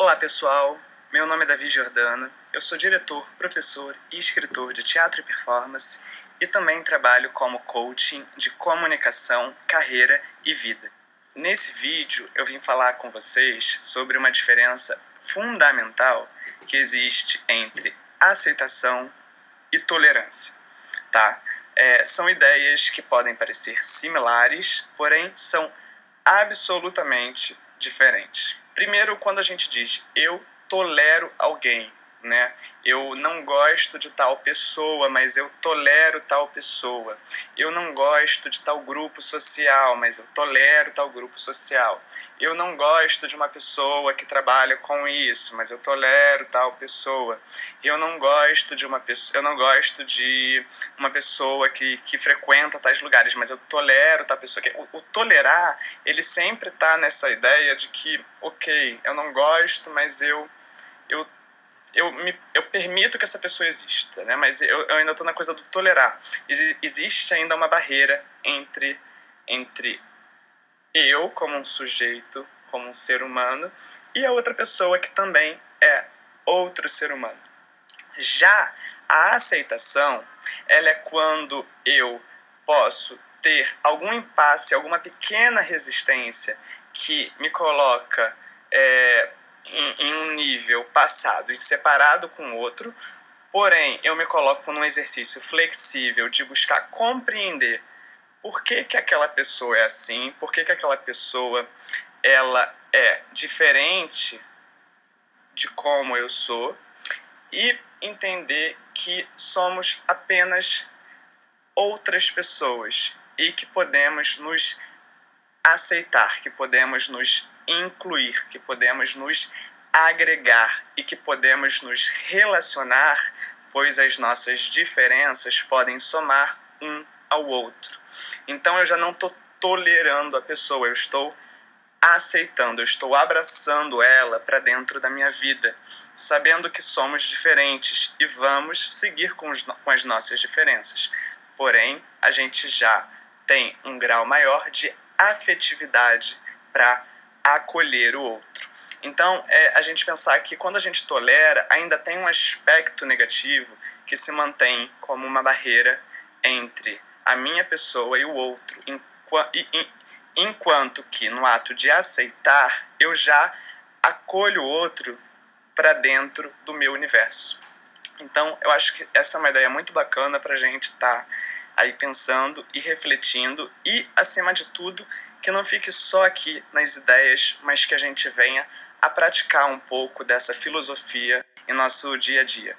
Olá pessoal, meu nome é Davi Jordana, eu sou diretor, professor e escritor de teatro e performance e também trabalho como coaching de comunicação, carreira e vida. Nesse vídeo eu vim falar com vocês sobre uma diferença fundamental que existe entre aceitação e tolerância, tá? É, são ideias que podem parecer similares, porém são absolutamente diferentes. Primeiro, quando a gente diz eu tolero alguém, né? Eu não gosto de tal pessoa, mas eu tolero tal pessoa. Eu não gosto de tal grupo social, mas eu tolero tal grupo social. Eu não gosto de uma pessoa que trabalha com isso, mas eu tolero tal pessoa. Eu não gosto de uma pessoa, eu não gosto de uma pessoa que, que frequenta tais lugares, mas eu tolero tal pessoa. O, o tolerar, ele sempre está nessa ideia de que, ok, eu não gosto, mas eu eu eu, me, eu permito que essa pessoa exista, né? mas eu, eu ainda estou na coisa do tolerar. Ex existe ainda uma barreira entre, entre eu, como um sujeito, como um ser humano, e a outra pessoa que também é outro ser humano. Já a aceitação, ela é quando eu posso ter algum impasse, alguma pequena resistência que me coloca é, em, um nível passado e separado com o outro, porém eu me coloco num exercício flexível de buscar compreender por que, que aquela pessoa é assim, por que, que aquela pessoa ela é diferente de como eu sou e entender que somos apenas outras pessoas e que podemos nos aceitar, que podemos nos incluir, que podemos nos agregar e que podemos nos relacionar, pois as nossas diferenças podem somar um ao outro. Então eu já não estou tolerando a pessoa, eu estou aceitando, eu estou abraçando ela para dentro da minha vida, sabendo que somos diferentes e vamos seguir com, os, com as nossas diferenças. Porém, a gente já tem um grau maior de afetividade para acolher o outro. Então, é a gente pensar que quando a gente tolera, ainda tem um aspecto negativo que se mantém como uma barreira entre a minha pessoa e o outro, enquanto que no ato de aceitar, eu já acolho o outro para dentro do meu universo. Então, eu acho que essa é uma ideia muito bacana para a gente estar tá aí pensando e refletindo e, acima de tudo, que não fique só aqui nas ideias, mas que a gente venha a praticar um pouco dessa filosofia em nosso dia a dia.